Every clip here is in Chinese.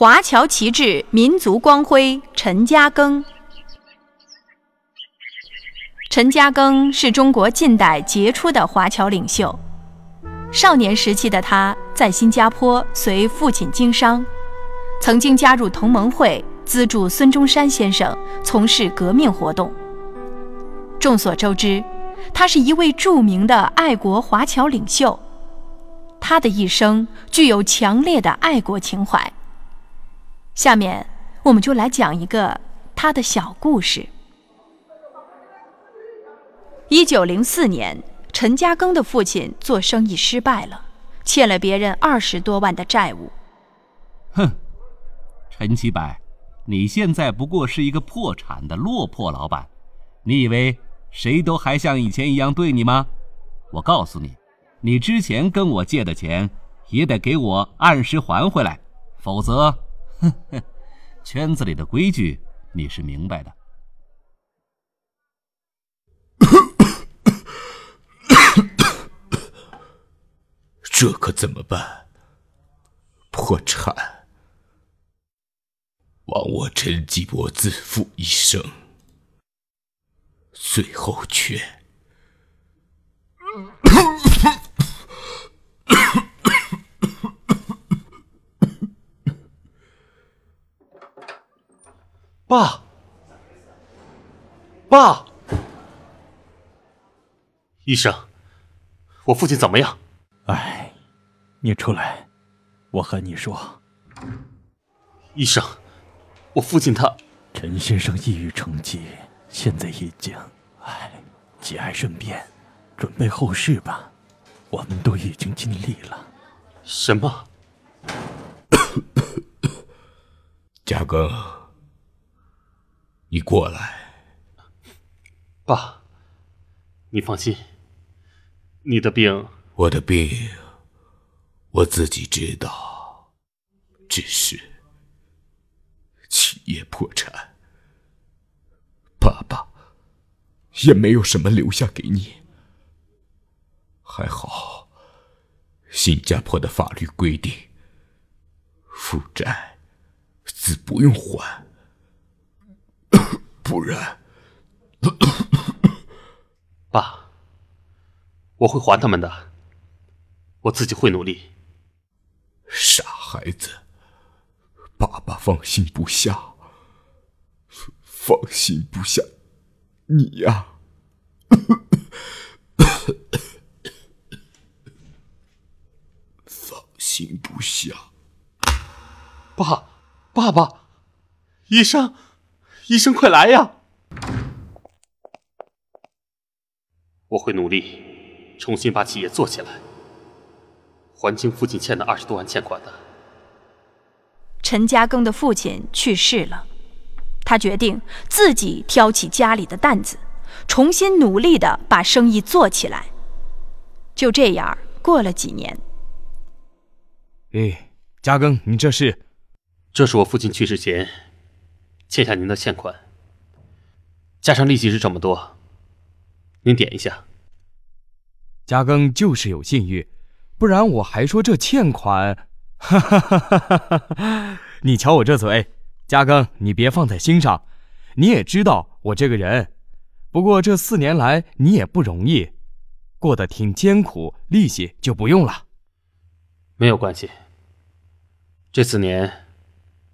华侨旗帜，民族光辉。陈嘉庚，陈嘉庚是中国近代杰出的华侨领袖。少年时期的他在新加坡随父亲经商，曾经加入同盟会，资助孙中山先生从事革命活动。众所周知，他是一位著名的爱国华侨领袖。他的一生具有强烈的爱国情怀。下面，我们就来讲一个他的小故事。一九零四年，陈嘉庚的父亲做生意失败了，欠了别人二十多万的债务。哼，陈其白，你现在不过是一个破产的落魄老板，你以为？谁都还像以前一样对你吗？我告诉你，你之前跟我借的钱也得给我按时还回来，否则，哼哼，圈子里的规矩你是明白的。这可怎么办？破产，枉我陈继伯自负一生。最后却，爸，爸，医生，我父亲怎么样？哎，你出来，我和你说。医生，我父亲他……陈先生抑郁成疾。现在已经，哎，节哀顺变，准备后事吧。我们都已经尽力了。什么？嘉庚，你过来。爸，你放心，你的病，我的病，我自己知道，只是企业破产。爸爸也没有什么留下给你，还好，新加坡的法律规定，负债自不用还，不然，爸，我会还他们的，我自己会努力。傻孩子，爸爸放心不下。放心不下，你呀，放心不下。爸，爸爸，医生，医生，快来呀！我会努力重新把企业做起来，还清父亲欠的二十多万欠款的。陈嘉庚的父亲去世了。他决定自己挑起家里的担子，重新努力的把生意做起来。就这样过了几年。哎，嘉庚，你这是？这是我父亲去世前欠下您的欠款，加上利息是这么多，您点一下。嘉庚就是有信誉，不然我还说这欠款。哈哈哈哈哈哈！你瞧我这嘴。嘉庚，你别放在心上，你也知道我这个人。不过这四年来你也不容易，过得挺艰苦，利息就不用了。没有关系。这四年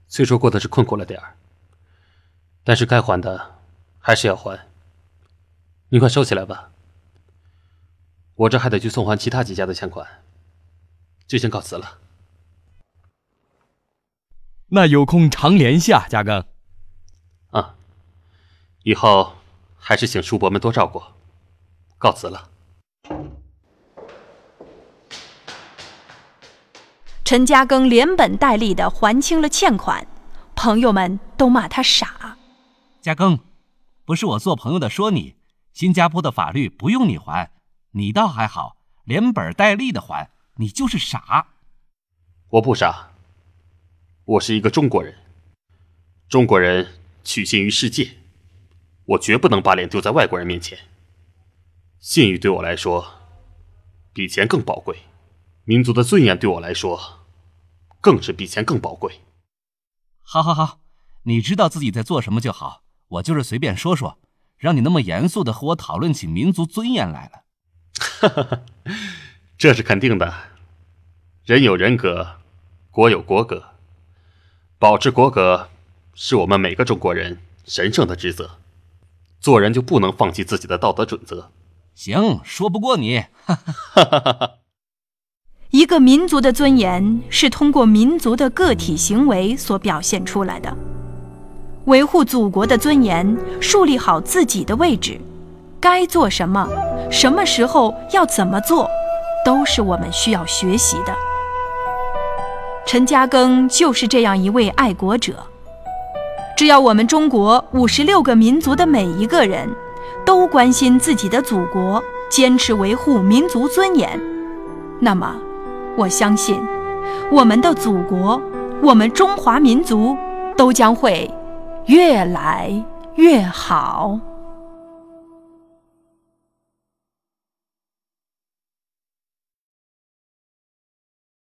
虽说过得是困苦了点儿，但是该还的还是要还。你快收起来吧，我这还得去送还其他几家的欠款，就先告辞了。那有空常联系啊，嘉庚。啊，以后还是请叔伯们多照顾。告辞了。陈嘉庚连本带利的还清了欠款，朋友们都骂他傻。嘉庚，不是我做朋友的说你，新加坡的法律不用你还，你倒还好，连本带利的还，你就是傻。我不傻。我是一个中国人，中国人取信于世界，我绝不能把脸丢在外国人面前。信誉对我来说比钱更宝贵，民族的尊严对我来说更是比钱更宝贵。好，好，好，你知道自己在做什么就好。我就是随便说说，让你那么严肃的和我讨论起民族尊严来了。哈哈，这是肯定的。人有人格，国有国格，保持国格是我们每个中国人神圣的职责。做人就不能放弃自己的道德准则。行，说不过你。一个民族的尊严是通过民族的个体行为所表现出来的。维护祖国的尊严，树立好自己的位置，该做什么，什么时候要怎么做，都是我们需要学习的。陈嘉庚就是这样一位爱国者。只要我们中国五十六个民族的每一个人，都关心自己的祖国，坚持维护民族尊严，那么，我相信，我们的祖国，我们中华民族，都将会。越来越好。